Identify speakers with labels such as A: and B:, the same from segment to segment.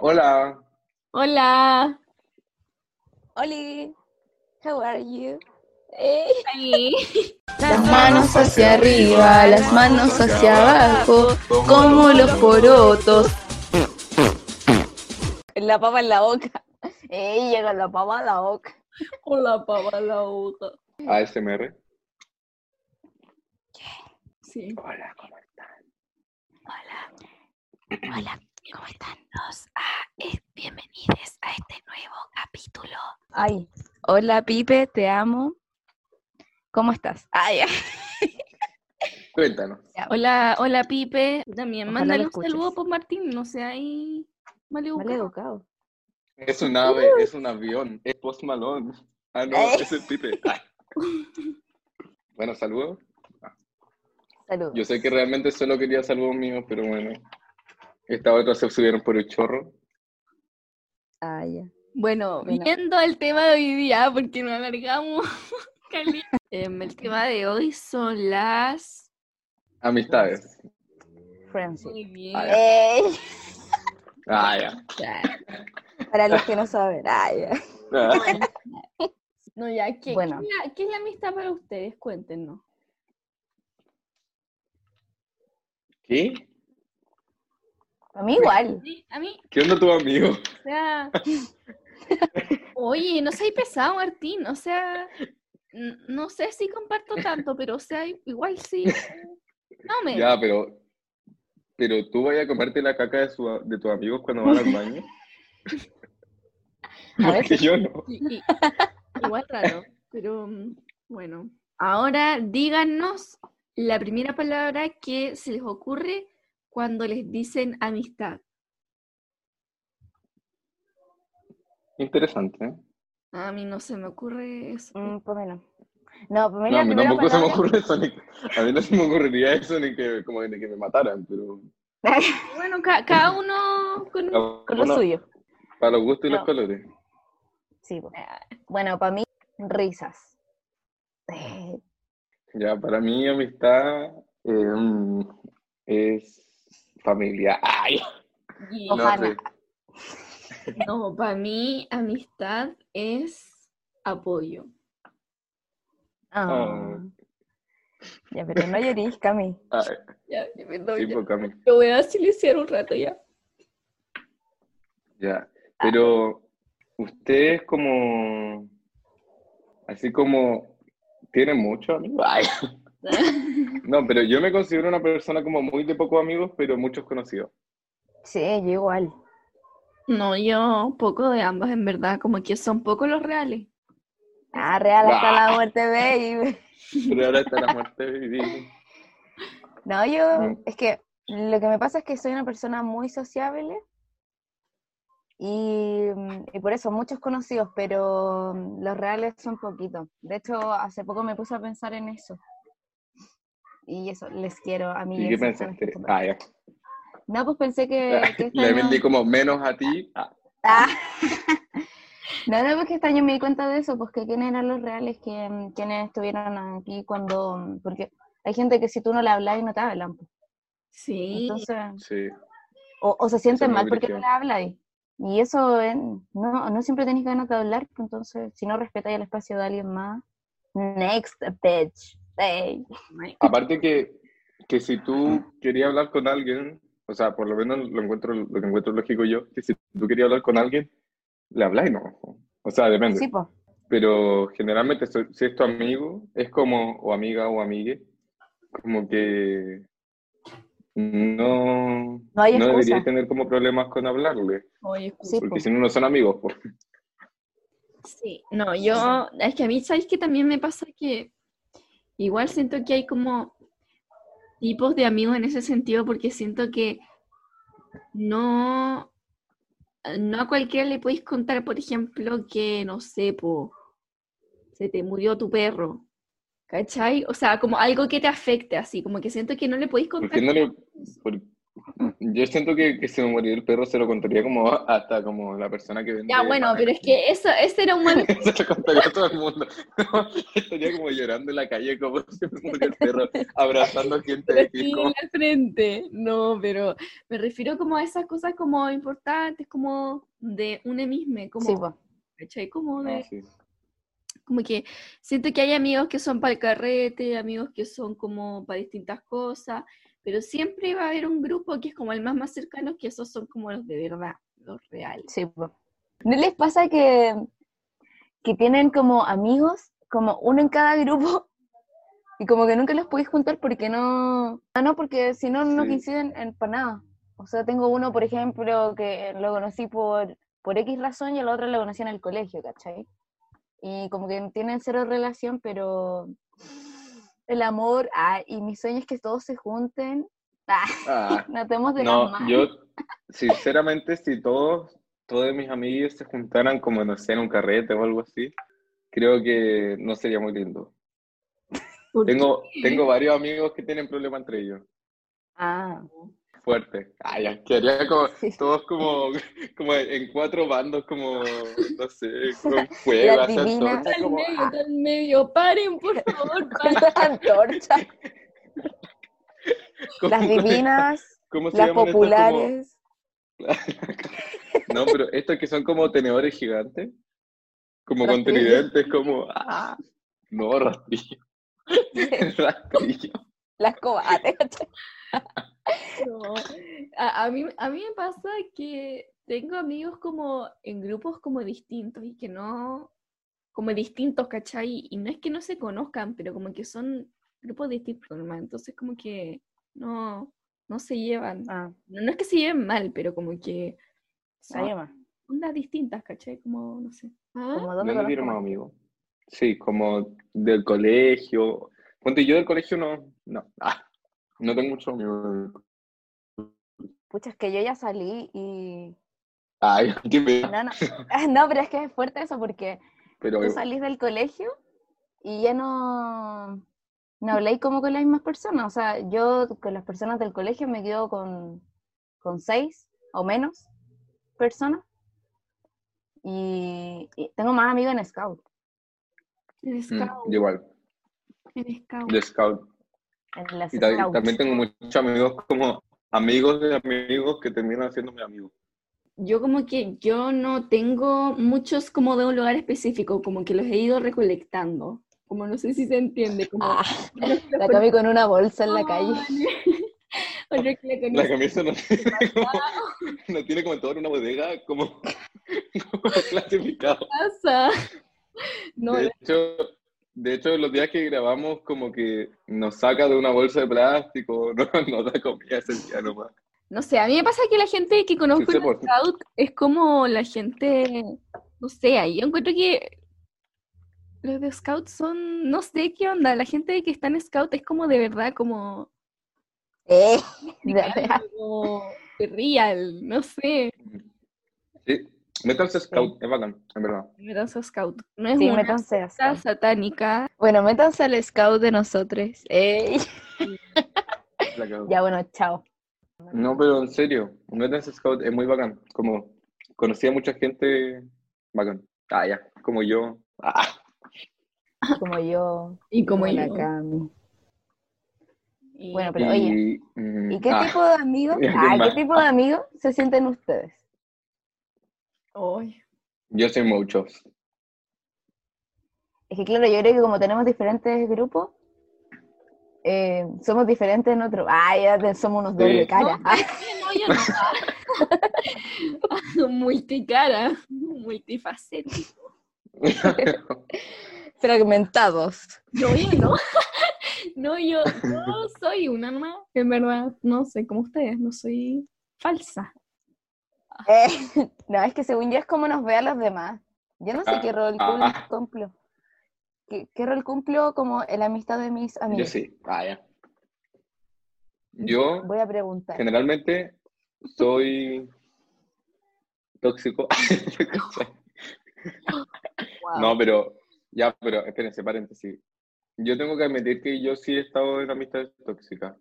A: hola.
B: Hola.
C: Oli, how are you?
B: Las manos hacia arriba, las manos hacia abajo, como los porotos.
C: La papa en la boca. Ey, llega la papa a la boca.
B: Hola, papa en la boca.
A: ASMR.
B: Sí.
A: Hola, ¿cómo están?
C: Hola. Hola, ¿cómo están? Los ah, bienvenidos a este nuevo capítulo. Ay, hola Pipe, te amo. ¿Cómo estás? Ay,
A: Cuéntanos.
B: Hola, hola Pipe. También
C: Ojalá
B: mándale un saludo por Martín, no sea ahí mal
C: mal educado.
A: Es un ave, es un avión, es Post Malone. Ah, no,
C: Eh.
A: es el Pipe. Bueno, saludos.
C: Saludos.
A: Yo sé que realmente solo quería saludos míos, pero bueno. Esta otra se subieron por el chorro.
C: Ah, ya.
B: Bueno,
C: Bueno.
B: viendo el tema de hoy día, porque nos alargamos. Em, el tema de hoy son las.
A: Amistades.
C: Friendship.
B: Muy bien.
A: Ah, ya. Ah, ya.
C: para los que no saben. Ah, ya.
A: Ah.
B: No, ya, ¿qué,
C: Bueno.
B: ¿qué, es la, qué es la amistad para ustedes? Cuéntenos.
A: ¿Qué?
C: A mí igual.
B: Sí, A mí,
A: ¿Qué onda tu amigo?
B: o sea. Oye, no seas pesado, Martín. O sea, no sé si comparto tanto, pero o sea, igual sí. No me.
A: Ya, pero. Pero tú vayas a comerte la caca de, su, de tus amigos cuando van al baño.
C: A
A: Porque yo no.
B: Y- y- igual raro, pero mm, bueno. Ahora díganos la primera palabra que se les ocurre cuando les dicen amistad.
A: Interesante, ¿eh?
B: A mí no se me ocurre eso.
C: Mm, pues menos. No, pues
A: No, a
C: mira,
A: mí tampoco se me ocurre eso, ni, a mí no se me ocurriría eso ni que, como ni que me mataran, pero
B: Bueno, ca- cada uno con...
C: Con lo
A: Bueno,
C: suyo.
A: para los gustos y los colores.
C: Sí, pues. Bueno, para mí, risas.
A: Ya, para mí amistad eh, mm, es familia. Ay, no
C: Ojalá.
B: No, para mí amistad es apoyo.
C: ah. Ya, pero no llorís, Cami.
A: Ay,
B: Ya, ya, perdón,
A: sí,
B: ya.
A: pues, Cami.
B: Lo voy a silenciar un rato ya.
A: Ya, pero ustedes como, así como, tienen muchos amigos. Ay. No, pero yo me considero una persona como muy de pocos amigos, pero muchos conocidos.
C: Sí, yo igual.
B: No, yo poco de ambas, en verdad, como que son pocos los reales.
C: Ah, real hasta
A: Bah.
C: la muerte, baby.
A: Ahora está la muerte vivir.
C: No, yo, es que lo que me pasa es que soy una persona muy sociable y, y por eso muchos conocidos, pero los reales son poquitos. De hecho, hace poco me puse a pensar en eso. Y eso, les quiero a mí.
A: ¿Y qué pensaste? Ah, ya.
C: No, pues pensé que, que este
A: Le
C: año-
A: vendí como menos a ti. Ah,
C: Ah. No, no, porque este año me di cuenta de eso, pues que quiénes eran los reales, que, mm, quiénes estuvieron aquí cuando, mm, porque hay gente que si tú no le hablas y no te hablan, pues.
B: Sí,
C: entonces,
A: sí.
C: o, o se sienten mal porque no le hablas, y eso eh, no, no siempre tenés ganas de hablar, pues entonces, si no respetáis el espacio de alguien más, next bitch,
A: Aparte que, que si tú querías hablar con alguien, o sea, por lo menos lo encuentro, lo que encuentro lógico yo, que si tú querías hablar con alguien, le habláis, ¿no? O sea, depende.
C: sí, pues,
A: Pero generalmente si es tu amigo, es como, o amiga o amigue, como que no,
C: No hay
A: no
C: excusa.
A: debería tener como problemas con hablarle, porque si no, no son amigos. pues.
B: Sí, no, yo, es que a mí, ¿sabes que También me pasa que igual siento que hay como tipos de amigos en ese sentido, porque siento que no, no a cualquiera le podéis contar, por ejemplo, que, no sé, po, se te murió tu perro, ¿cachai? O sea, como algo que te afecte, así, como que siento que no le podéis
A: ¿Por
B: contar.
A: qué no le, por, Yo siento que, que si me muriera el perro se lo contaría como hasta como la persona que vende.
B: Ya, bueno,
A: pan.
B: pero es que eso, ese era un mal...
A: se lo contaría a todo el mundo. Estaría como llorando en la calle como si me murió el perro, abrazando a gente
B: Pero
A: de
B: en la frente. No, pero me refiero como a esas cosas como importantes, como de un mismo, como,
C: Sí, pues.
B: ¿cachai? Como de,
A: No, sí.
B: como que siento que hay amigos que son para el carrete, amigos que son como para distintas cosas, pero siempre va a haber un grupo que es como el más más cercano, que esos son como los de verdad, los reales.
C: Sí. ¿No les pasa que, que tienen como amigos, como uno en cada grupo, y como que nunca los podéis juntar porque no... Ah, no, porque si no, no
A: Sí.
C: coinciden en, para nada. O sea, tengo uno, por ejemplo, que lo conocí por, por X razón y el otro lo conocí en el colegio, ¿cachai? Y como que tienen cero relación, pero el amor, ah, y mi sueño es que todos se junten. Ah,
A: Ah,
C: no tenemos de
A: no, yo, sinceramente, si todos, todos mis amigos se juntaran como, no sé, en un carrete o algo así, creo que no sería muy lindo.
B: ¿Por
A: Tengo,
B: qué?
A: tengo varios amigos que tienen problemas entre ellos.
C: Ah,
A: Fuerte. Ay, ya, quedaría como, todos como, como en cuatro bandos, como, no sé, con
C: divinas.
A: antorchas,
B: Está al
A: como,
B: medio,
A: ah,
B: está al medio, paren por favor, paren.
C: las antorchas,
A: ¿cómo-
C: las divinas,
A: ¿cómo se
C: las
A: llaman estas como-
C: populares.
A: No, pero estos que son como tenedores gigantes, como con tridentes, como, ah, no, rastrillo, rastrillo.
C: Las cobates.
B: No. A, a mí, a mí me pasa que tengo amigos como en grupos como distintos y que no, como distintos, ¿cachai? Y no es que no se conozcan, pero como que son grupos distintos, nomás. Entonces como que no, no se llevan.
C: Ah,
B: No, no es que se lleven mal, pero como que son ondas distintas, ¿cachai? Como, no sé. ¿Ah?
C: Como dónde
A: ¿Dónde
C: conozco
A: tiene más
C: más?
A: amigos? Sí, como del colegio. Ponte, yo del colegio no, no, ah, no tengo muchos amigos.
C: Pucha, es que yo ya salí y...
A: Ay, qué.
C: No, no. No, pero es que es fuerte eso porque
A: Pero
C: tú salís del colegio y ya no... No habláis como con las mismas personas. O sea, yo con las personas del colegio me quedo con, con seis o menos personas. Y, y tengo más amigos en Scout.
B: En
A: mm,
B: Scout.
A: yo igual,
B: En Scout.
A: de scout.
C: En las
A: Y ta-
C: Scouts.
A: también tengo muchos amigos como amigos de amigos que terminan haciéndome amigos.
B: Yo como que yo no tengo muchos como de un lugar específico, como que los he ido recolectando. Como no sé si se entiende, como
C: Ah, la Cami con una bolsa en la calle.
B: la
A: La camisa no tiene como, no tiene como todo en una bodega, como, como clasificado.
B: en casa. No,
A: De hecho, de hecho, los días que grabamos, como que nos saca de una bolsa de plástico, no, nos da comida ese día nomás.
B: no sé, a mí me pasa que la gente que conozco
A: Sí,
B: en
A: por-
B: Scout es como la gente, no sé, ahí yo encuentro que los de Scout son, no sé qué onda, la gente que está en Scout es como de verdad, como,
C: Eh, de verdad.
B: como real, no sé.
A: Sí, métanse Scout, es bacán, en verdad.
B: Métanse a Scout. No es
C: Sí,
B: una
C: métanse a
B: satánica.
C: Bueno, métanse al Scout de nosotros. Ya, bueno, chao.
A: No, pero en serio, métanse Scout, es muy bacán. Como conocí a mucha gente bacán. Ah, ya, como yo. Ah,
C: Como yo.
B: Y como yo.
C: Cami.
B: Y-
C: Bueno, pero oye,
A: y, mm,
C: ¿y qué
A: ah,
C: tipo de amigos?
A: ¿qué
C: Ah, ¿qué tipo de amigos se sienten ustedes?
B: Ay,
A: Yo soy muchos.
C: Es que claro, yo creo que como tenemos diferentes grupos, eh, somos diferentes en otro. Ah, ya somos unos
A: Sí.
C: doble cara.
B: No, no, yo no. Multicara, multifacético.
C: Fragmentados.
B: No, yo no. No, yo, yo soy una nomás. En verdad, no soy como ustedes, no soy falsa.
C: Eh, no, es que según yo es como nos ve a los demás. Yo no sé
A: Ah,
C: qué rol
A: ah,
C: cumplo. ¿Qué, qué rol cumplo como en la amistad de mis
A: Yo
C: amigos?
A: sí. Ah, ya. Yo
C: Voy a preguntar.
A: generalmente soy tóxico.
B: Wow.
A: No, pero ya, pero espérense, paréntesis. Yo tengo que admitir que yo sí he estado en amistades tóxicas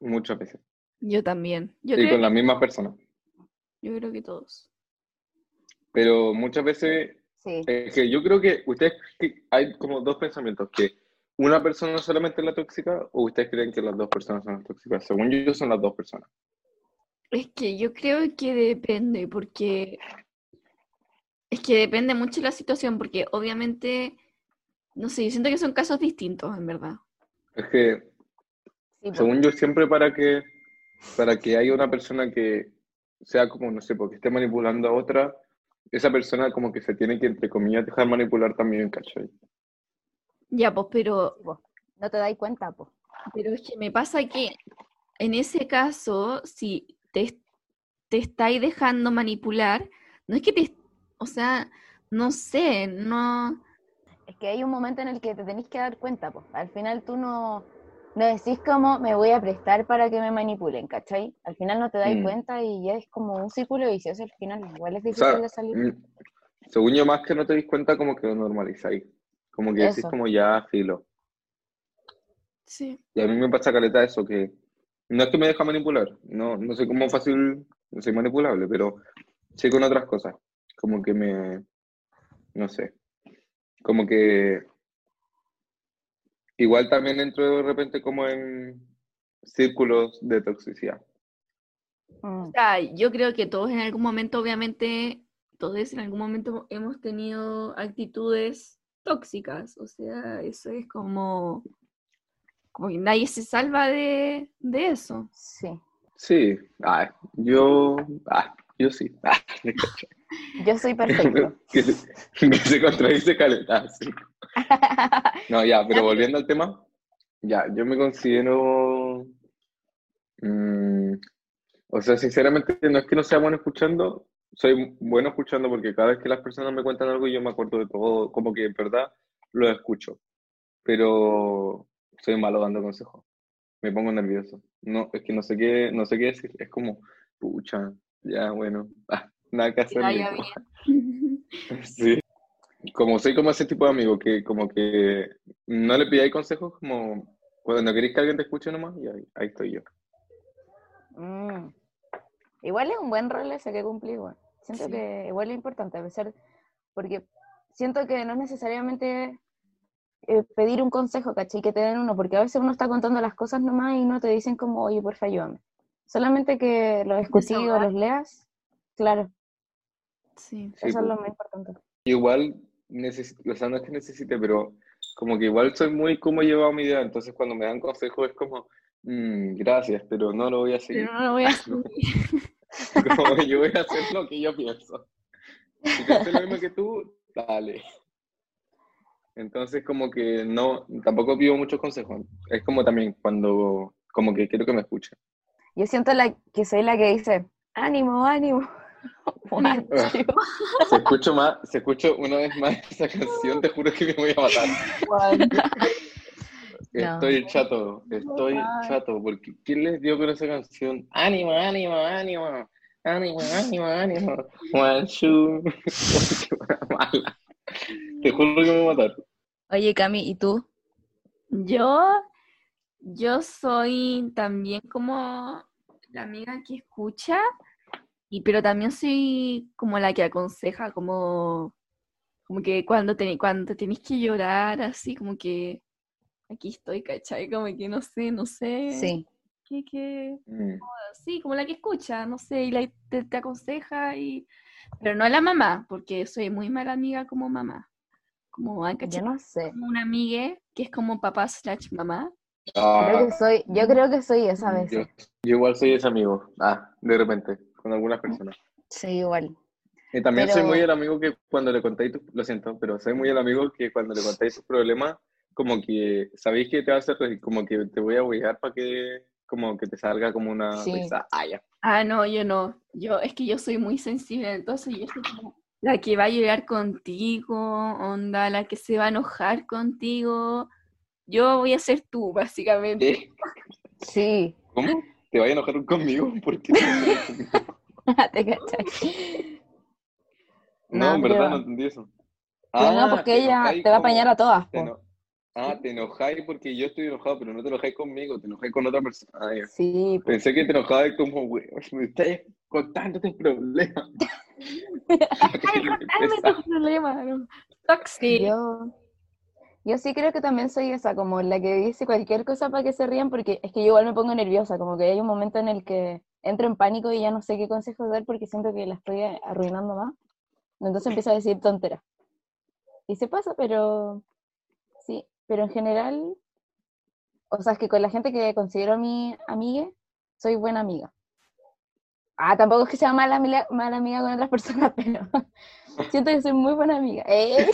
A: muchas veces.
B: Yo también. Yo,
A: y
B: creo,
A: con las mismas personas.
B: Yo creo que todos.
A: Pero muchas veces,
C: Sí.
A: es que yo creo que ustedes, que hay como dos pensamientos, que una persona solamente es la tóxica o ustedes creen que las dos personas son las tóxicas. Según yo, son las dos personas.
B: Es que yo creo que depende, porque es que depende mucho de la situación, porque obviamente, no sé, yo siento que son casos distintos, en verdad.
A: Es que
C: Sí, po.
A: Según yo, siempre para que, para que haya una persona que sea como, no sé, porque esté manipulando a otra, esa persona como que se tiene que, entre comillas, dejar manipular también, ¿cachai?
B: Ya, pues, pero,
C: po. No te dais cuenta, po.
B: pero es que me pasa que en ese caso, si te, te estáis dejando manipular, no es que te, o sea, no sé, no,
C: Es que hay un momento en el que te tenés que dar cuenta, pues. Al final tú no, no decís como me voy a prestar para que me manipulen, ¿cachai? Al final no te das
A: Mm.
C: cuenta y ya es como un círculo vicioso al final. Igual es
A: O
C: difícil
A: sea,
C: de salir.
A: mm, según yo, más que no te dis cuenta, como que lo normalizáis. Como que decís
C: Eso.
A: como ya, filo.
B: sí.
A: Y a mí me pasa caleta eso, que no es que me deja manipular, no, no soy como fácil, no soy manipulable, pero sí con otras cosas. Como que me, no sé, como que igual también entro de repente como en círculos de toxicidad.
C: Mm.
B: O sea, yo creo que todos en algún momento, obviamente, todos en algún momento hemos tenido actitudes tóxicas. O sea, eso es como, como que nadie se salva de, de eso.
C: Sí.
A: Sí, ah, yo, ah, yo sí. Ah.
C: Yo soy perfecto.
A: que, se, que se contradice caleta, sí. No, ya, pero volviendo al tema, ya, yo me considero, mm, o sea, sinceramente, no es que no sea bueno escuchando, soy bueno escuchando porque cada vez que las personas me cuentan algo yo me acuerdo de todo, como que en verdad lo escucho, pero soy malo dando consejos, me pongo nervioso, no, es que no sé qué, no sé qué decir, es como, pucha, ya, bueno, ah, nada que hacer. Sí. Como soy como ese tipo de amigo que como que no le pidáis consejos, como cuando queréis que alguien te escuche nomás, y ahí, ahí estoy yo.
C: Mm. Igual es un buen rol ese que cumplí, igual. Siento
B: Sí.
C: que igual es importante, a pesar, porque siento que no es necesariamente eh, pedir un consejo, ¿cachai? Que te den uno, porque a veces uno está contando las cosas nomás y no te dicen como, oye, porfa, ayúdame. Solamente que los escuché o los leas, claro,
B: Sí.
A: Sí,
C: eso es lo
A: pues.
C: más importante.
A: Igual, necesito, o sea, no es que necesite, pero como que igual soy muy como llevado mi idea, entonces cuando me dan consejos es como, "Mm, gracias, pero no lo voy a seguir.
B: Pero no lo voy a subir.
A: Como que yo voy a hacer lo que yo pienso. Si te hace lo mismo que tú, dale. Entonces como que no, tampoco pido muchos consejos. Es como también cuando, como que quiero que me escuchen.
C: Yo siento la, que soy la que dice, ánimo, ánimo. Two,
A: Se escucho más, se escucho una vez más esa canción, te juro que me voy a matar.
C: one. No.
A: Estoy chato, estoy chato, porque ¿quién les dio con esa canción? Ánimo, ánimo, ánimo, ánimo, ánimo, ánimo. One, two. Te juro que me voy a matar.
C: Oye, Cami, ¿y tú?
B: Yo, yo soy también como la amiga que escucha, y, pero también soy como la que aconseja, como, como que cuando, te, cuando tenéis que llorar, así como que aquí estoy, ¿cachai? Como que no sé, no sé.
C: Sí.
B: qué- qué-
A: Mm.
B: sí, como la que escucha, no sé, y la, te, te aconseja, y, pero no a la mamá, porque soy muy mala amiga como mamá. Como, ¿han
C: Yo
B: cachado?
C: no sé.
B: Como una amiga que es como papá slash mamá.
C: Creo
A: Ah,
C: que soy, yo creo que soy esa vez.
A: yo, yo igual soy ese amigo. Ah, de repente, con algunas personas.
C: Sí, igual.
A: Y también
C: Pero-
A: soy muy el amigo que cuando le contáis, tu- lo siento, pero soy muy el amigo que cuando le contáis tus problemas, como que sabéis que te va a hacer reír, como que te voy a apoyar para que, como que te salga como una
C: Sí.
A: risa. Ah, ya.
B: Ah, no, yo no. Yo, es que yo soy muy sensible, entonces yo soy como la que va a llorar contigo, onda, la que se va a enojar contigo. Yo voy a ser tú, básicamente.
A: ¿Qué?
C: Sí.
A: ¿Cómo? ¿Te vas a enojar conmigo? ¿Por qué?
C: ¿Te cachai?
A: No, en verdad no entendí eso.
C: Pero no,
A: Ah,
C: porque
A: te
C: ella te va a apañar a todas.
A: te
C: po.
A: eno- Ah, te enojáis porque yo estoy enojado, pero no te enojáis conmigo, te enojáis con otra persona. Ah, ya.
C: Sí.
A: Pensé que te enojabas como, güey, me estás contando tus problemas.
B: Ay, contame tus problemas. Toxic.
C: Yo, yo sí creo que también soy esa, como la que dice cualquier cosa para que se rían, porque es que yo igual me pongo nerviosa, como que hay un momento en el que entro en pánico y ya no sé qué consejos dar porque siento que la estoy arruinando más. Entonces empiezo a decir tonteras. Y se pasa, pero sí, pero en general, o sea, es que con la gente que considero mi amiga, soy buena amiga. Ah, tampoco es que sea mala, amiga- mala amiga con otras personas, pero siento que soy muy buena amiga. ¡Eh!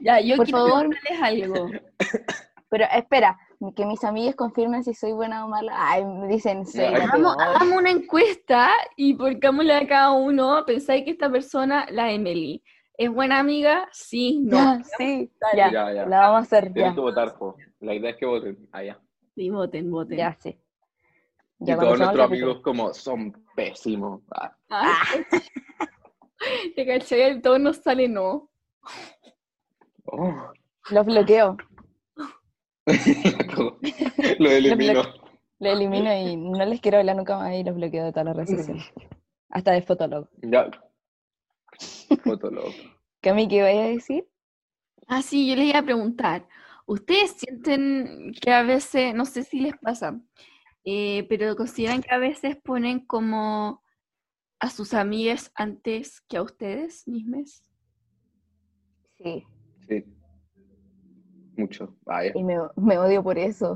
B: Ya, yo
C: Por
B: quiero
C: favor.
B: algo.
C: Pero espera, que mis amigas confirmen si soy buena o mala. Ay, me dicen, soy la
B: Hagamos, una encuesta y pongámosle a cada uno, pensáis que esta persona, la Emily, ¿es buena amiga? Sí, no.
C: Ya, sí, ya,
A: Ya, ya.
C: la vamos a hacer,
A: Tienes
C: ya,
A: que votar, po. La idea es que voten. Allá.
B: Sí, voten, voten.
C: ya, sí.
A: Y
C: Ya,
A: todos
C: cuando
A: nuestros amigos como son pésimos. Ah.
B: Ah. Te caché, el todo nos sale no.
A: Oh.
C: Los bloqueo,
A: Lo elimino.
C: los elimino y no les quiero hablar nunca más y los bloqueo de todas las redes sociales. Hasta de Fotolog.
A: Ya. Fotolog.
C: Cami, ¿qué vaya a decir?
B: Ah, sí, yo les iba a preguntar. ¿Ustedes sienten que a veces, no sé si les pasa, eh, pero consideran que a veces ponen como a sus amigas antes que a ustedes mismos?
C: Sí,
A: Sí. Mucho. Vaya.
C: y me, me odio por eso.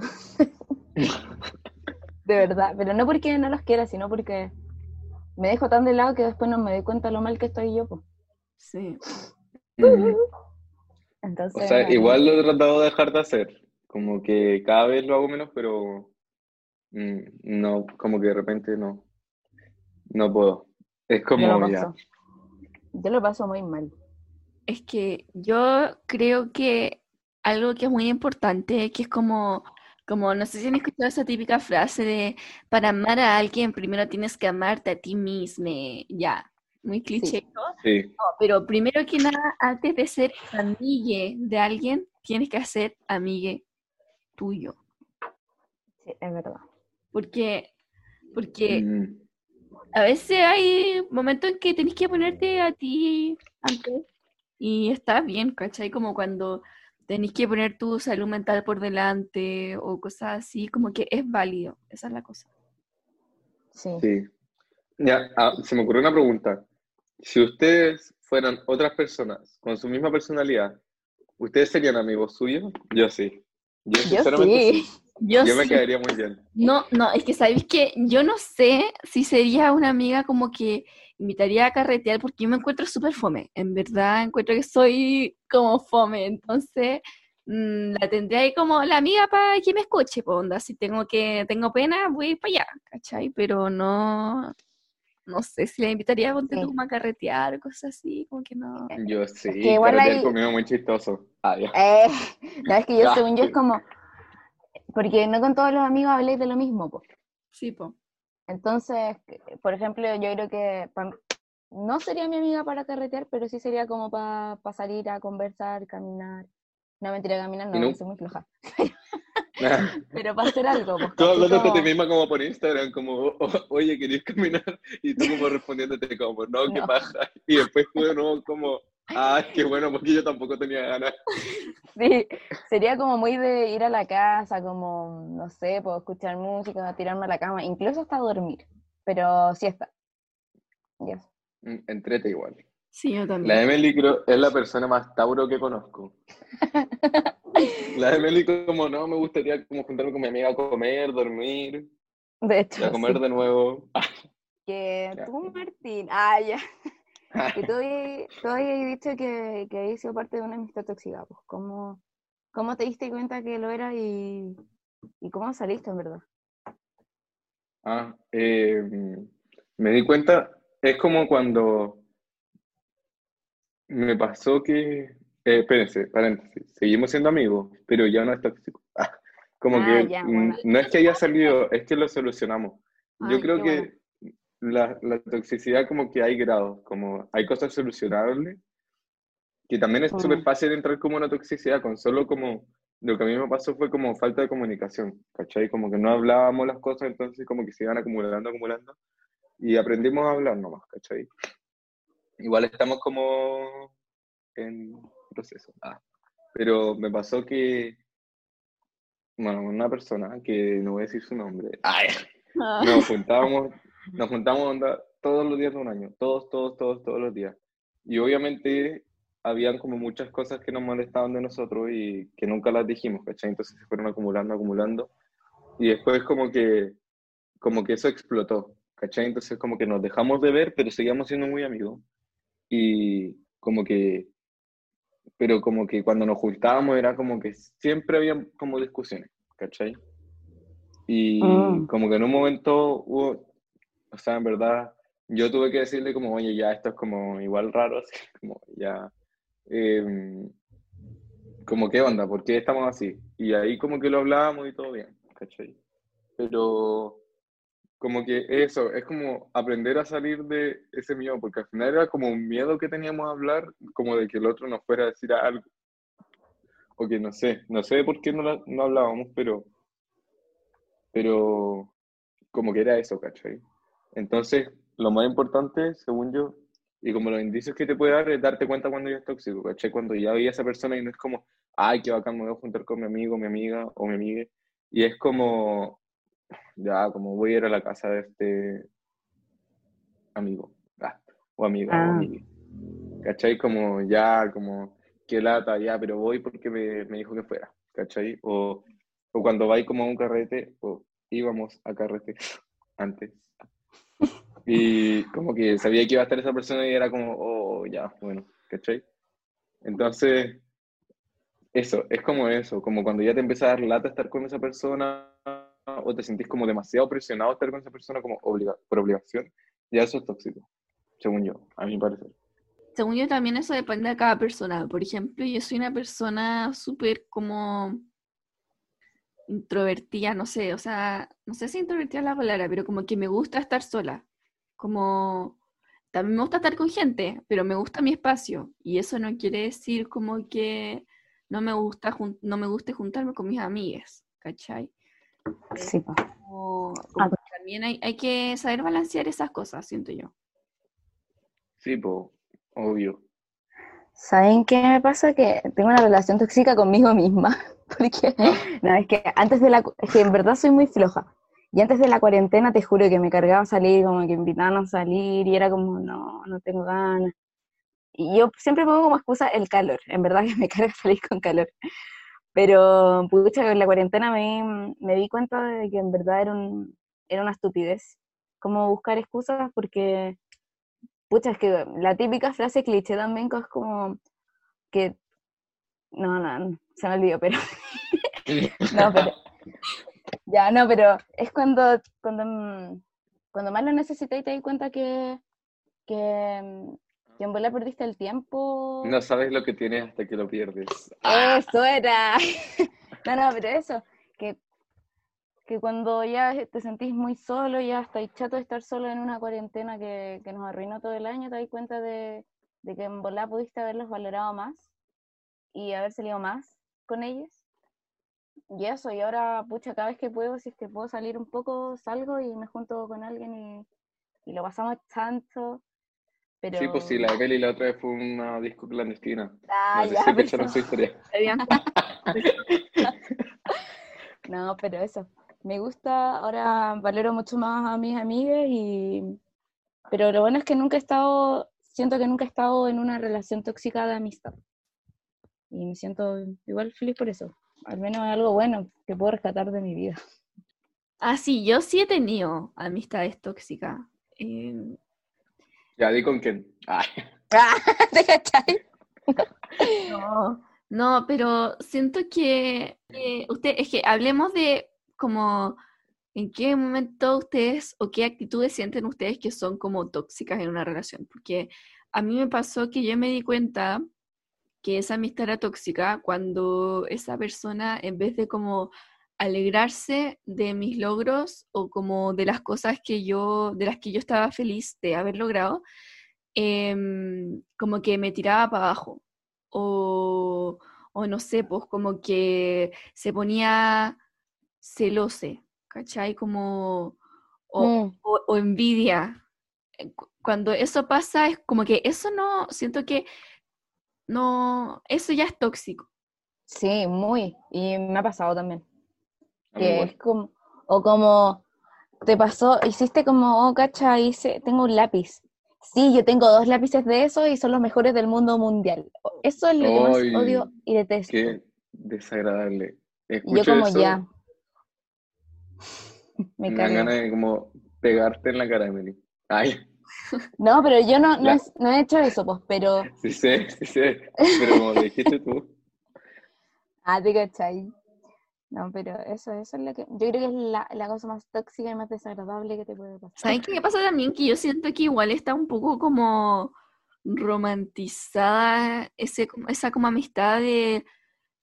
C: De verdad, pero no porque no los quiera, sino porque me dejo tan de lado que después no me doy cuenta lo mal que estoy yo. po.
B: Sí.
A: Ujú. O
C: Entonces,
A: sea, igual lo he tratado de dejar de hacer. Como que cada vez lo hago menos, pero mm, no, como que de repente no. No puedo. Es
C: yo lo
A: como ya.
C: Yo lo paso muy mal.
B: Es que yo creo que algo que es muy importante, que es como, como, no sé si han escuchado esa típica frase de, para amar a alguien primero tienes que amarte a ti mismo, ya, muy cliché, ¿no?
A: Sí.
B: No, pero primero que nada, antes de ser amigue de alguien, tienes que ser amigue tuyo,
C: Sí, es verdad.
B: porque, porque
A: Mm,
B: a veces hay momentos en que tenés que ponerte a ti antes y está bien, ¿cachai? Como cuando tenés que poner tu salud mental por delante o cosas así, como que es válido, esa es la cosa.
C: Sí.
A: sí. Ya, ah, se me ocurrió una pregunta. Si ustedes fueran otras personas con su misma personalidad, ¿ustedes serían amigos suyos? Yo sí. Yo
C: Yo
A: sinceramente
C: sí.
A: sí.
B: Yo
A: Yo me
B: sí-
A: quedaría muy bien.
B: No, no, es que sabéis que yo no sé si sería una amiga como que invitaría a carretear porque yo me encuentro súper fome. En verdad encuentro que soy como fome. Entonces mm, la tendría ahí como la amiga para que me escuche, po, onda. Si tengo que, tengo pena, voy para allá, ¿cachai? Pero no, no sé si la invitaría a ponte tú
C: Sí.
B: como a carretear o cosas así, como que no.
A: Yo sí.
C: que igual hay-
A: conmigo muy chistoso. Ya.
C: Eh, no, es que yo, según yo, es como. Porque no con todos los amigos habléis de lo mismo, pues.
B: Sí, po.
C: Entonces, que- por ejemplo, yo creo que pa- no sería mi amiga para carretear, pero sí sería como para salir a conversar, caminar. No, mentira, caminar
A: ¿Y
C: no,
A: no?
C: soy muy floja. Pero para hacer algo, pues.
A: Tú ti
C: Como-
A: misma como por Instagram, como, "O- o- oye, ¿querías caminar? Y tú como respondiéndote como, no, qué
C: No.
A: paja. Y después tú de nuevo como, ah, qué bueno, porque yo tampoco tenía ganas.
C: Sí, sería como muy de ir a la casa, como, no sé, puedo escuchar música, tirarme a la cama, incluso hasta dormir. Pero siesta. Yes.
A: Mm, Entrete igual.
B: Sí, yo también.
A: La Emily creo es la persona más Tauro que conozco. La Emily como, no, me gustaría como juntarme con mi amiga a comer, dormir,
C: De
A: y
C: hecho,
A: a comer
C: sí.
A: de nuevo.
C: que tú, Martín, ah, ya. Que tú tú habías dicho que, que habías sido parte de una amistad tóxica, pues, ¿cómo, cómo te diste cuenta que lo era y, y cómo saliste, en verdad?
A: Ah, eh, me di cuenta, es como cuando me pasó que, eh, espérense, paréntesis, seguimos siendo amigos, pero ya no es tóxico. Como
C: Ah,
A: que
C: ya, bueno.
A: no es que haya salido, es que lo solucionamos. Yo
B: Ay,
A: creo
C: qué
A: que la, la toxicidad como que hay grados, como hay cosas solucionables, que también es súper fácil entrar como una toxicidad con solo como lo que a mí me pasó fue como falta de comunicación, ¿cachai? Como que no hablábamos las cosas, entonces como que se iban acumulando, acumulando, y aprendimos a hablar nomás, ¿cachai? Igual estamos como en proceso. Ah. Pero me pasó que, bueno, una persona, que no voy a decir su nombre, ay, ah. nos juntábamos, nos juntamos todos los días de un año, todos, todos, todos, todos los días. Y obviamente habían como muchas cosas que nos molestaban de nosotros y que nunca las dijimos, ¿cachai? Entonces se fueron acumulando, acumulando. Y después como que, como que eso explotó, ¿cachai? Entonces como que nos dejamos de ver, pero seguíamos siendo muy amigos. Y como que, pero como que cuando nos juntábamos era como que siempre había como discusiones, ¿cachai? Y ah. como que en un momento hubo, o sea, en verdad, yo tuve que decirle como, oye, ya esto es como igual raro, así como ya Em, como qué onda, ¿por qué estamos así? Y ahí como que lo hablábamos y todo bien, ¿cachai? Pero como que eso, es como aprender a salir de ese miedo, porque al final era como un miedo que teníamos a hablar, como de que el otro nos fuera a decir algo. O que no sé, no sé por qué no, no hablábamos, pero, pero como que era eso, ¿cachai? Entonces, lo más importante, según yo, y como los indicios que te puede dar es darte cuenta cuando ya es tóxico, ¿cachai? Cuando ya veía a esa persona y no es como, ay, qué bacán, me voy a juntar con mi amigo, mi amiga o mi amiga. Y es como, ya, como voy a ir a la casa de este amigo, ah, o amiga, o ah. amiga. ¿Cachai? Como ya, como, qué lata, ya, pero voy porque me, me dijo que fuera, ¿cachai? O, o cuando vais como a un carrete, o íbamos a carrete antes. Y como que sabía que iba a estar esa persona y era como, oh, ya, bueno, ¿cachai? Entonces, eso, es como eso, como cuando ya te empieza a dar lata estar con esa persona o te sentís como demasiado presionado a estar con esa persona como obliga por obligación, ya eso es tóxico, según yo, a mi parecer.
B: Según yo también eso depende de cada persona. Por ejemplo, yo soy una persona súper como introvertida, no sé, o sea, no sé si introvertida es la palabra, pero como que me gusta estar sola. Como, también me gusta estar con gente, pero me gusta mi espacio. Y eso no quiere decir como que no me gusta no me guste juntarme con mis amigas, ¿cachai?
C: Sí,
B: ah, también hay, hay, que saber balancear esas cosas, siento yo.
A: Sí, pues, obvio.
C: ¿Saben qué me pasa? Que tengo una relación tóxica conmigo misma. Porque, no, es que antes de la. Es que en verdad soy muy floja. Y antes de la cuarentena te juro que me cargaba salir, como que invitaban a salir y era como, no, no tengo ganas. Y yo siempre pongo como excusa el calor, en verdad que me carga salir con calor. Pero, pucha, en la cuarentena me, me di cuenta de que en verdad era, un, era una estupidez. Como buscar excusas porque, pucha, es que la típica frase cliché también es como que, no, no, se me olvidó, pero... no, pero ya, no, pero es cuando, cuando, mm, cuando más lo necesitas y te das cuenta que, que, mm, que en bola perdiste el tiempo.
A: No sabes lo que tienes hasta que lo pierdes.
C: Eso era. no, no, pero eso, que, que cuando ya te sentís muy solo, ya estáis chato de estar solo en una cuarentena que, que nos arruinó todo el año, te das cuenta de, de que en bola pudiste haberlos valorado más y haber salido más con ellos y eso, y ahora, pucha, cada vez que puedo, si es que puedo salir un poco, salgo y me junto con alguien y, y lo pasamos tanto. Pero...
A: Sí, pues sí, la de la otra vez fue una disco clandestina. Ah, no ya, sé si pero... su historia.
C: no, pero eso. Me gusta, ahora valoro mucho más a mis amigas y... Pero lo bueno es que nunca he estado, siento que nunca he estado en una relación tóxica de amistad. Y me siento igual feliz por eso al menos algo bueno que puedo rescatar de mi vida.
B: Ah, sí, yo sí he tenido amistades tóxicas.
A: Ya di con quién.
C: ¿Te cachai?
B: no, no, pero siento que usted, es que hablemos de como en qué momento ustedes o qué actitudes sienten ustedes que son como tóxicas en una relación. Porque a mí me pasó que yo me di cuenta que esa amistad era tóxica cuando esa persona, en vez de como alegrarse de mis logros o como de las cosas que yo, de las que yo estaba feliz de haber logrado, em, como que me tiraba para abajo o, o no sé, pues como que se ponía celose, ¿cachai? Como, o,
C: Mm,
B: o- o envidia. Eh, cu- Cuando eso pasa, es como que eso no, siento que no, eso ya es tóxico.
C: sí, muy. Y me ha pasado también. Que es como, o como, te pasó, hiciste como, oh, cacha, hice, tengo un lápiz. Sí, yo tengo dos lápices de eso y son los mejores del mundo mundial. Eso es lo que más odio y detesto.
A: Qué desagradable.
C: Y yo
A: Escucho
C: como
A: eso,
C: ya. Me
A: me ganas de como pegarte en la cara, Emily. Ay,
C: No, pero yo no, no,
A: Ya.
C: es- no he hecho eso, pues, pero,
A: sí sé, sí sé, pero como dijiste tú,
C: ah, te cachai. No, pero eso, eso es lo que, yo creo que es la, la cosa más tóxica y más desagradable que te puede pasar.
B: ¿Sabes qué me pasa también? Que yo siento que igual está un poco como romantizada ese, esa como amistad de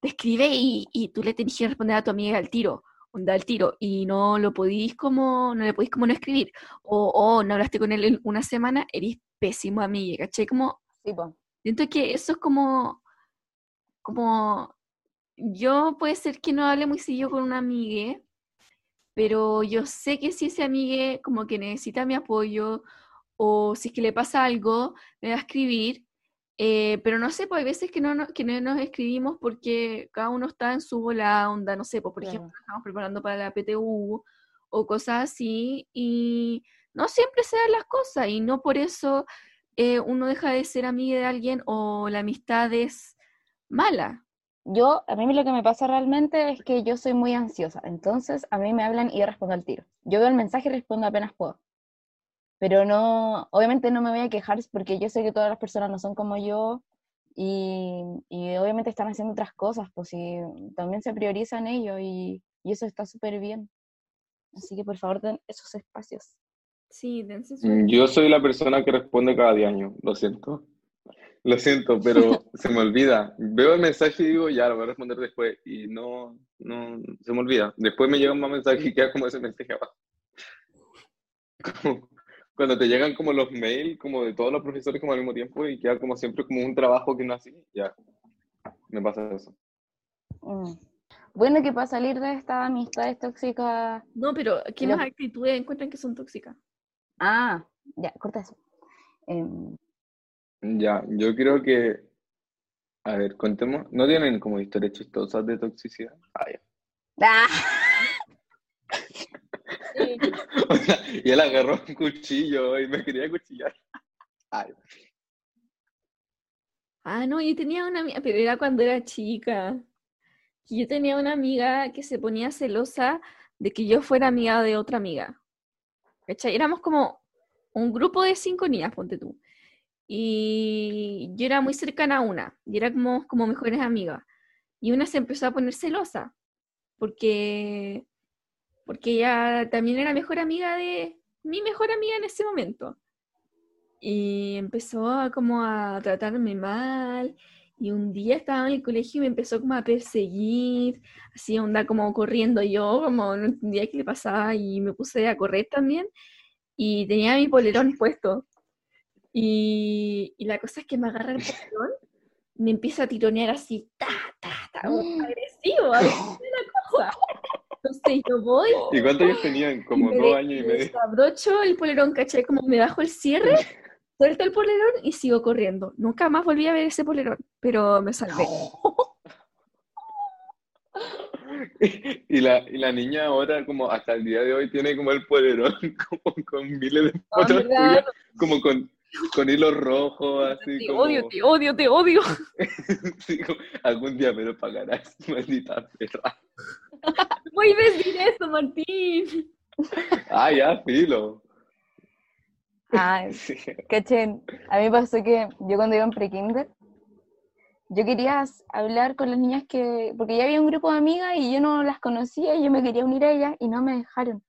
B: te escribe y, y tú le tenés que responder a tu amiga al tiro, onda al tiro, y no lo podís como, no le podís como no escribir, o, o no hablaste con él en una semana, eres pésimo amiga, ¿cachai? Como,
C: Sí,
B: siento que eso es como, como, yo puede ser que no hable muy seguido con una amiga, pero yo sé que si ese amigue como que necesita mi apoyo o si es que le pasa algo, me va a escribir, eh, pero no sé, pues hay veces que no, no- que no nos escribimos porque cada uno está en su bola onda, no sé, pues por ejemplo, estamos preparando para la PTU o cosas así y no siempre se dan las cosas y no por eso eh, uno deja de ser amiga de alguien o la amistad es mala.
C: Yo, a mí lo que me pasa realmente es que yo soy muy ansiosa, entonces a mí me hablan y yo respondo al tiro. Yo veo el mensaje y respondo apenas puedo. Pero no, obviamente no me voy a quejar porque yo sé que todas las personas no son como yo y, y obviamente están haciendo otras cosas, pues si también se priorizan ellos y, y eso está súper bien. Así que por favor den esos espacios.
B: Sí, dense su-
A: Mm, yo soy la persona que responde cada 10 años, lo siento. Lo siento, pero se me olvida. Veo el mensaje y digo, ya, lo voy a responder después. Y no, no, se me olvida. Después me llega un más mensaje y queda como ese mensaje abajo. Como cuando te llegan como los mails, como de todos los profesores como al mismo tiempo y queda como siempre como un trabajo que no así, ya. Me pasa eso.
C: Mm. Bueno, que para salir de estas amistades tóxicas...
B: No, pero ¿qué más actitudes encuentran que son tóxicas?
C: Ah, ya, corta eso. Em,
A: Ya, yo creo que, a ver, contemos, ¿no tienen como historias chistosas de toxicidad? Ah, ya.
C: ¡Ah!
A: Sea, y él agarró un cuchillo y me quería cuchillar. Ay,
B: Ah, no, yo tenía una amiga, pero era cuando era chica. Yo tenía una amiga que se ponía celosa de que yo fuera amiga de otra amiga. ¿Cachai? Éramos como un grupo de cinco niñas, ponte tú. Y yo era muy cercana a una, y era como, como mejores amigas. Y una se empezó a poner celosa, porque, porque ella también era mejor amiga de mi mejor amiga en ese momento. Y empezó a como a tratarme mal. Y un día estaba en el colegio y me empezó como a perseguir, así onda como corriendo yo, como no entendía qué le pasaba y me puse a correr también y tenía mi polerón puesto. Y, y la cosa es que me agarra el polerón, me empieza a tironear así, ta, ta, ta, agresivo, agresivo la cosa. Entonces yo voy
A: ¿Y cuántos años tenían? Como dos años y
B: me
A: medio.
B: desabrocho el polerón, ¿cachai? Como me bajo el cierre, suelto el polerón y sigo corriendo. Nunca más volví a ver ese polerón, pero me salvé.
A: Y la, y la niña ahora, como hasta el día de hoy, tiene como el polerón, como con miles de
B: Ah,
A: fotos como con, con hilos rojos, así
B: Te
A: como,
B: odio, te odio, te odio.
A: sí, como, algún día me lo pagarás, maldita perra.
B: Voy a decir eso, Martín.
A: Ah, ya, filo.
C: Ay,
A: Sí.
C: cachen, a mí me pasó que yo cuando iba en pre-kinder, yo quería hablar con las niñas que, porque ya había un grupo de amigas y yo no las conocía y yo me quería unir a ellas y no me dejaron.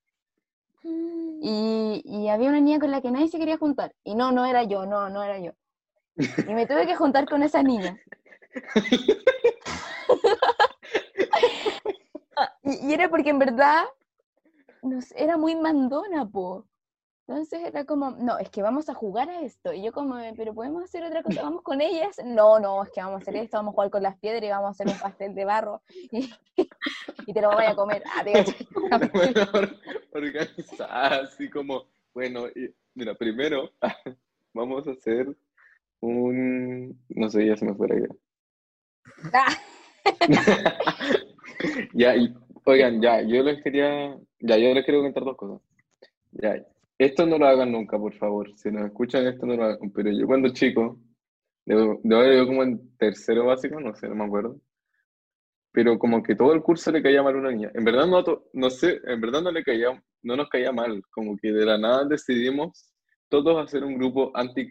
C: Y, y había una niña con la que nadie se quería juntar. Y no, no era yo, no, no era yo. Y me tuve que juntar con esa niña. y, y era porque en verdad no sé, era muy mandona, po. Entonces era como, no, es que vamos a jugar a esto. Y yo como, pero podemos hacer otra cosa, vamos con ellas. No, no, es que vamos a hacer esto, vamos a jugar con las piedras y vamos a hacer un pastel de barro y, y te lo voy a comer. Ah,
A: organizar, así como, bueno, y, mira, primero vamos a hacer un, no sé, ya se me fue la idea. Ah. ya, y, oigan, ya, yo les quería, ya, yo les quiero contar dos cosas. Ya, esto no lo hagan nunca, por favor. Si nos escuchan esto, no lo hagan. Pero yo cuando chico, de, de yo como en tercero básico, no sé, no me acuerdo. Pero como que todo el curso le caía mal a una niña. En verdad no, no sé, en verdad no le caía, no nos caía mal. Como que de la nada decidimos todos hacer un grupo anti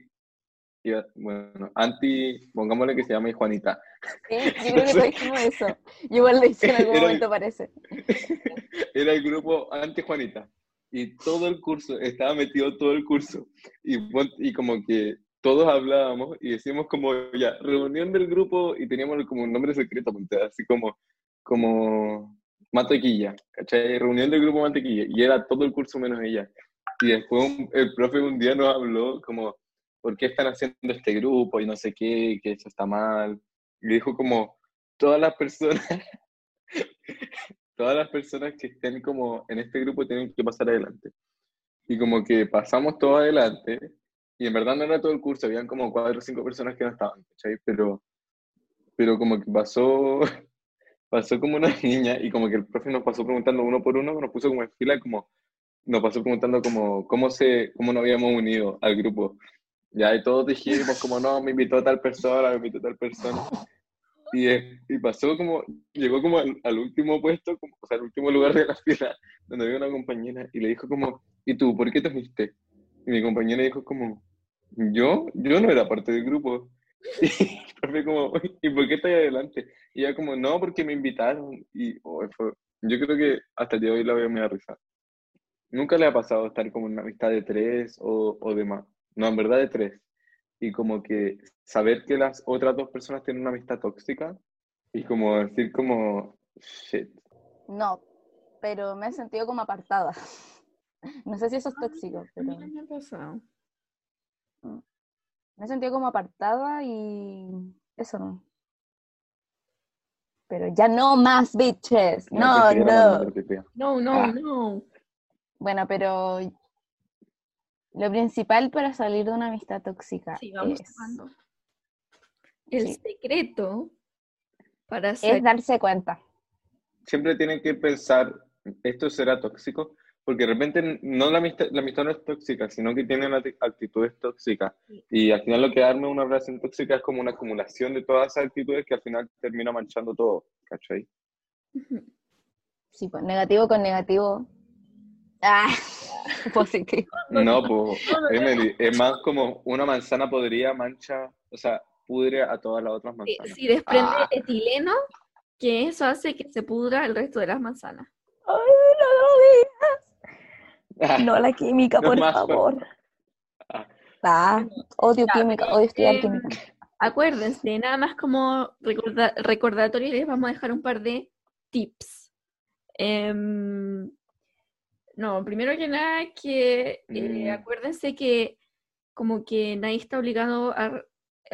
A: bueno, anti, pongámosle que se llame Juanita.
C: Sí, yo creo que dijimos eso. Yo igual lo hice en algún momento, parece.
A: Era el grupo anti Juanita y todo el curso, estaba metido todo el curso, y, y como que todos hablábamos y decíamos como, ya, reunión del grupo, y teníamos como un nombre secreto, así como, como mantequilla, ¿cachai? Reunión del grupo mantequilla, y era todo el curso menos ella. Y después el profe un día nos habló como, ¿por qué están haciendo este grupo? Y no sé qué, que eso está mal. Y dijo como, todas las personas todas las personas que estén como en este grupo tienen que pasar adelante. Y como que pasamos todo adelante, y en verdad no era todo el curso, habían como cuatro o cinco personas que no estaban, ¿cachai? Pero, pero como que pasó, pasó como una niña, y como que el profe nos pasó preguntando uno por uno, nos puso como en fila, como, nos pasó preguntando como, cómo, se, cómo nos habíamos unido al grupo. Ya, y todos dijimos como, no, me invitó tal persona, me invitó tal persona. Y, y, pasó como, llegó como al, último puesto, como, o sea, al último lugar de la fila, donde había una compañera, y le dijo como, ¿y tú, por qué te fuiste? Y mi compañera dijo como, yo, yo no era parte del grupo. Y fue como, ¿y por qué estoy adelante? Y ella como, no, porque me invitaron. Y oh, yo creo que hasta el día de hoy la veo a risa. Nunca le ha pasado estar como en una amistad de tres o, o de. No, en verdad de tres y como que saber que las otras dos personas tienen una amistad tóxica y como decir como, shit.
C: No, pero me he sentido como apartada. No sé si eso es tóxico, pero... Me mm. Me he sentido como apartada y eso no. Pero ya no más bitches. No, no.
B: No, no, ah. no.
C: Bueno, pero lo principal para salir de una amistad tóxica es...
B: El secreto para
C: es darse cuenta.
A: Siempre tienen que pensar, esto será tóxico, porque de repente no la amistad, la amistad no es tóxica, sino que tienen actitudes tóxicas. Y al final lo que arma una relación tóxica es como una acumulación de todas esas actitudes que al final termina manchando todo, ¿cachai?
C: Sí, pues negativo con negativo. Ah. positivo.
A: No, pues, es más como una manzana podría mancha, o sea, pudre a todas las otras manzanas.
B: Si, desprende ah. etileno, que eso hace que se pudra el resto de las manzanas.
C: Ay, no lo digas. No la química, por favor. Ah, ah odio química, odio estudiar em, química.
B: Acuérdense, nada más como recordatorio, les vamos a dejar un par de tips. Eh, no, primero que nada, que eh, mm. acuérdense que como que nadie está obligado a,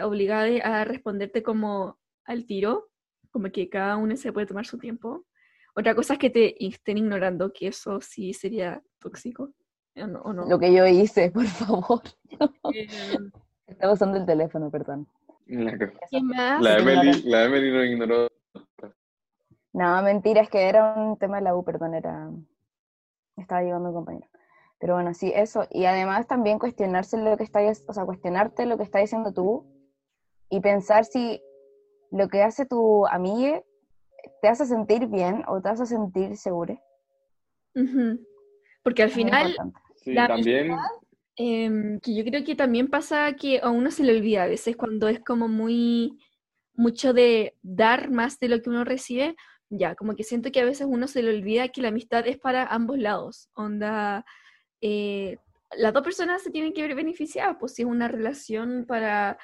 B: obligado a responderte como al tiro, como que cada uno se puede tomar su tiempo. Otra cosa es que te estén ignorando, que eso sí sería tóxico. ¿o no?
C: Lo que yo hice, por favor. Eh, Estaba usando el teléfono, perdón.
A: La Emily, la Emily no ignoró.
C: No, mentira, es que era un tema de la U, perdón, era estaba llegando un compañero. Pero bueno, sí, eso. Y además también cuestionarse lo que está, o sea, cuestionarte lo que está diciendo tú y pensar si lo que hace tu amiga te hace sentir bien o te hace sentir seguro.
B: Porque al final,
A: también...
B: Em, que yo creo que también pasa que a uno se le olvida a veces cuando es como muy mucho de dar más de lo que uno recibe, ya, como que siento que a veces uno se le olvida que la amistad es para ambos lados. Onda, eh, las dos personas se tienen que ver beneficiadas, pues si es una relación para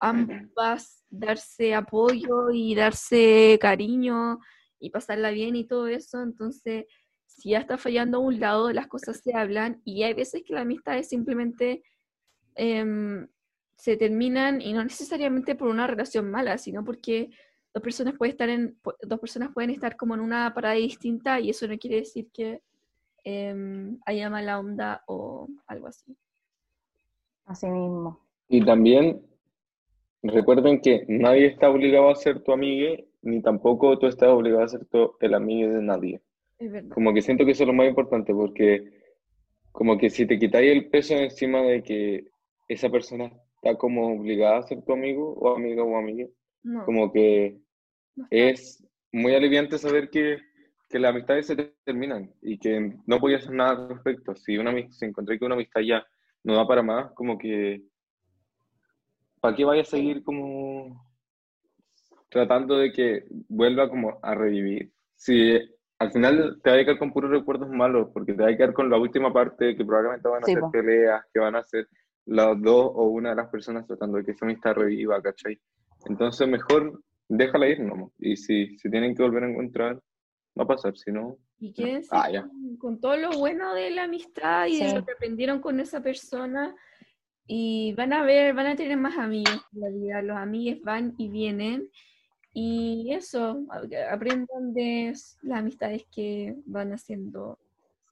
B: ambas darse apoyo y darse cariño y pasarla bien y todo eso, entonces si ya está fallando a un lado, las cosas se hablan y hay veces que las amistades simplemente em, se terminan y no necesariamente por una relación mala, sino porque dos personas pueden estar en dos personas pueden estar como en una parada distinta y eso no quiere decir que em, haya mala onda o algo así.
C: Así mismo.
A: Y también recuerden que nadie está obligado a ser tu amiga, ni tampoco tú estás obligado a ser el amigo de nadie. Como que siento que eso es lo más importante, porque como que si te quitáis el peso encima de que esa persona está como obligada a ser tu amigo o amiga o amiga, como que es muy aliviante saber que, que las amistades se terminan y que no podía hacer nada al respecto. Si, una, si encontré que una amistad ya no da para más, como que, ¿para qué vaya a seguir como tratando de que vuelva como a revivir? Si al final te va a quedar con puros recuerdos malos, porque te va a quedar con la última parte que probablemente van a ser peleas, que van a ser las dos o una de las personas tratando de que esa amistad reviva, ¿cachai? Entonces mejor déjala ir nomás. Y si, si tienen que volver a encontrar, va a pasar, si no...
B: Y quédense ah, con, todo lo bueno de la amistad y de lo que aprendieron con esa persona. Y van a ver, van a tener más amigos en la vida. Los amigos van y vienen. Y eso, aprendan de las amistades que van haciendo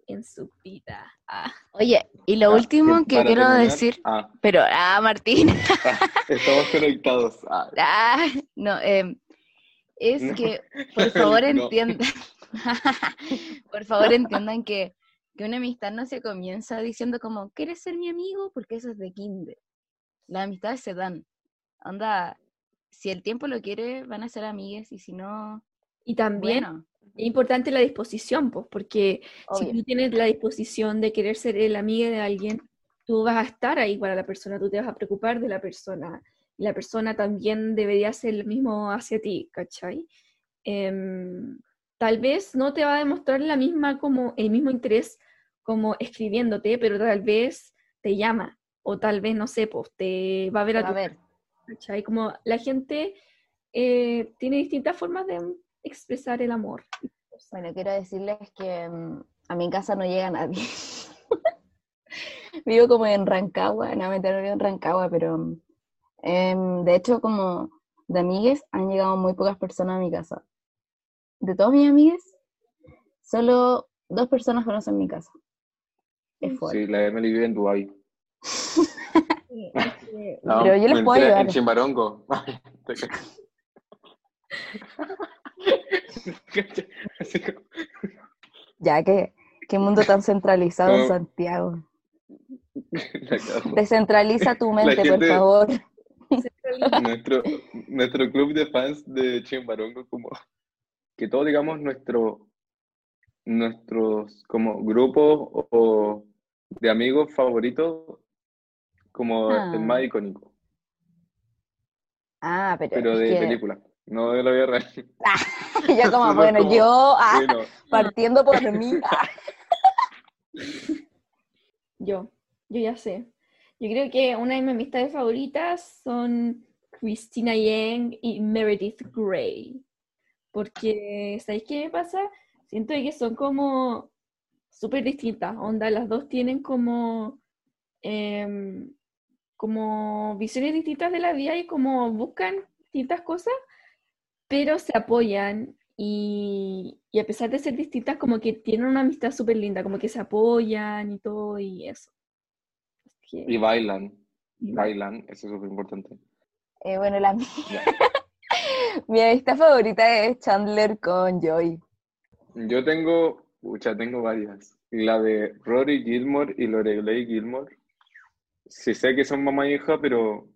B: en su vida. Ah.
C: Oye, y lo último que quiero decir, ah. pero, ah, Martín.
A: estamos conectados.
C: Ah, no, eh, es que, por favor, entiendan, por favor, entiendan que, que una amistad no se comienza diciendo como, ¿quieres ser mi amigo? Porque eso es de kinder. Las amistades se dan. Anda, si el tiempo lo quiere, van a ser amigas y si no...
B: Y también es importante la disposición, pues, porque si tú tienes la disposición de querer ser el amigo de alguien, tú vas a estar ahí para la persona, tú te vas a preocupar de la persona. Y la persona también debería hacer lo mismo hacia ti, ¿cachai? Em, tal vez no te va a demostrar la misma como el mismo interés como escribiéndote, pero tal vez te llama o tal vez no sé, pues te va a ver a,
C: ver.
B: ¿cachai? Como la gente eh, tiene distintas formas de expresar el amor.
C: Bueno, quiero decirles que mm, a mi casa no llega nadie. vivo como en Rancagua, no me vivo en Rancagua, pero em, de hecho como de amigues han llegado muy pocas personas a mi casa. De todos mis amigues, solo dos personas conocen mi casa.
A: Es Sí, la Emily vive en Dubai.
C: pero yo les puedo ayudar.
A: En Chimbarongo.
C: ya que, qué mundo tan centralizado en Santiago. Descentraliza tu mente, por favor.
A: Nuestro, nuestro club de fans de Chimbarongo, como que todos digamos nuestro, nuestros como grupos o de amigos favoritos como el más ah. icónico.
C: Ah, pero.
A: Pero de película, no de la vida real.
C: yo, como, bueno, yo ah, partiendo por mí.
B: yo, yo ya sé. Yo creo que una de mis amistades favoritas son Christina Yang y Meredith Grey. Porque, ¿sabéis qué me pasa? Siento que son como súper distintas. Onda, las dos tienen como em, como visiones distintas de la vida y como buscan distintas cosas, pero se apoyan y, a pesar de ser distintas, como que tienen una amistad súper linda, como que se apoyan y todo y eso.
A: Y bailan, bailan, eso es súper importante.
C: Eh, bueno, la Mi amistad favorita es Chandler con Joy.
A: Yo tengo, muchas, tengo varias. La de Rory Gilmore y Lorelei Gilmore sí sé que son mamá y hija, pero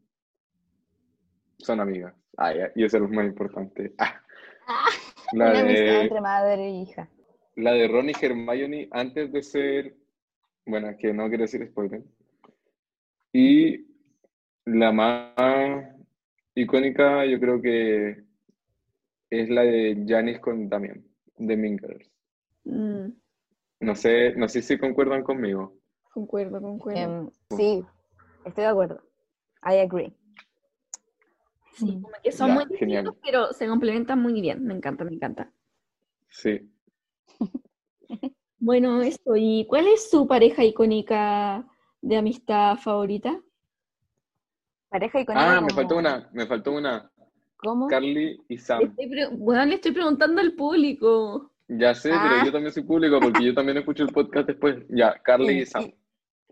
A: son amigas. Ah, y eso es lo más importante. Ah.
C: la Una de, entre madre e hija.
A: La de Ron y Hermione antes de ser, bueno, que no quiero decir spoiler. Y la más icónica yo creo que es la de Janice con Damian, de Minkers. Mm. No sé, no sé si concuerdan conmigo.
B: Concuerdo, concuerdo. Em,
C: sí, Estoy de acuerdo. I agree.
B: Sí, como que son muy distintos, pero se complementan muy bien. Me encanta, me encanta.
A: Sí.
B: Bueno, eso. ¿Y cuál es su pareja icónica de amistad favorita?
C: Pareja icónica.
A: Ah, me faltó una, me faltó una.
C: ¿Cómo?
A: Carly y Sam.
B: Estoy pre- Bueno, le estoy preguntando al público.
A: Ya sé,
C: Ah.
A: pero yo también soy público porque yo también escucho el podcast después. Ya, Carly y Sam.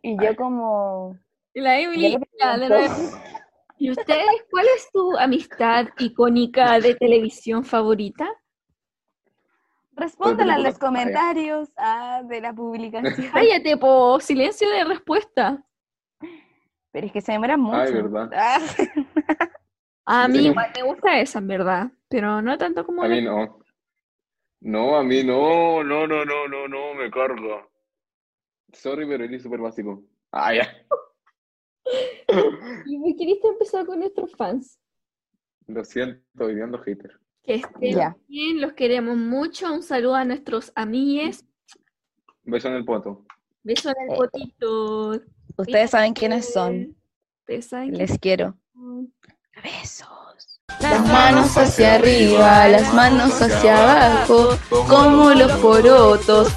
C: Y yo como...
B: Y La Emily,
C: Ya le
B: ¿Y ustedes cuál es su amistad icónica de televisión favorita?
C: Respóndala en los comentarios ah, de la publicación.
B: Cállate, po, silencio de respuesta.
C: Pero es que se demoran mucho.
A: Ay, verdad.
C: Ah,
B: A mí
A: Sí.
B: igual me gusta esa, en verdad, pero no tanto como
A: A
B: la-
A: mí no. No, a mí no, no, no, no, no, no, me carga. Sorry, pero eres súper básico. Ah, ya.
B: ¿Y qué queriste empezar con nuestros fans?
A: Lo siento, estoy viendo hater.
B: Que estén
C: Ya.
B: bien, los queremos mucho. Un saludo a nuestros amigues.
A: Beso en el poto.
B: Beso en el
C: Eh,
B: potito.
C: Ustedes saben quiénes son.
B: Ustedes saben
C: Les quiero. Besos. Las manos hacia arriba, las manos hacia abajo, como los porotos.